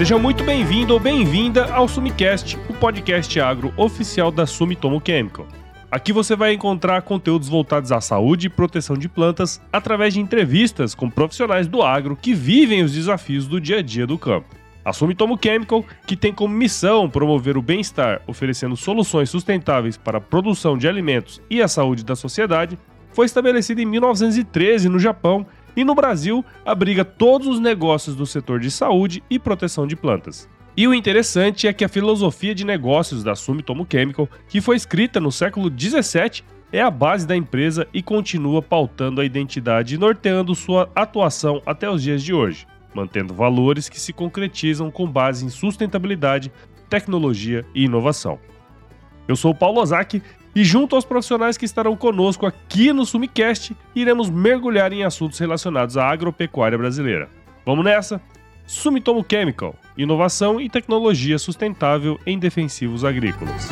Seja muito bem-vindo ou bem-vinda ao Sumicast, o podcast agro oficial da Sumitomo Chemical. Aqui você vai encontrar conteúdos voltados à saúde e proteção de plantas através de entrevistas com profissionais do agro que vivem os desafios do dia a dia do campo. A Sumitomo Chemical, que tem como missão promover o bem-estar, oferecendo soluções sustentáveis para a produção de alimentos e a saúde da sociedade, foi estabelecida em 1913 no Japão e no Brasil abriga todos os negócios do setor de saúde e proteção de plantas. E o interessante é que a filosofia de negócios da Sumitomo Chemical, que foi escrita no século 17, é a base da empresa e continua pautando a identidade e norteando sua atuação até os dias de hoje, mantendo valores que se concretizam com base em sustentabilidade, tecnologia e inovação. Eu sou o Paulo Ozaki e junto aos profissionais que estarão conosco aqui no Sumicast, iremos mergulhar em assuntos relacionados à agropecuária brasileira. Vamos nessa? Sumitomo Chemical, inovação e tecnologia sustentável em defensivos agrícolas.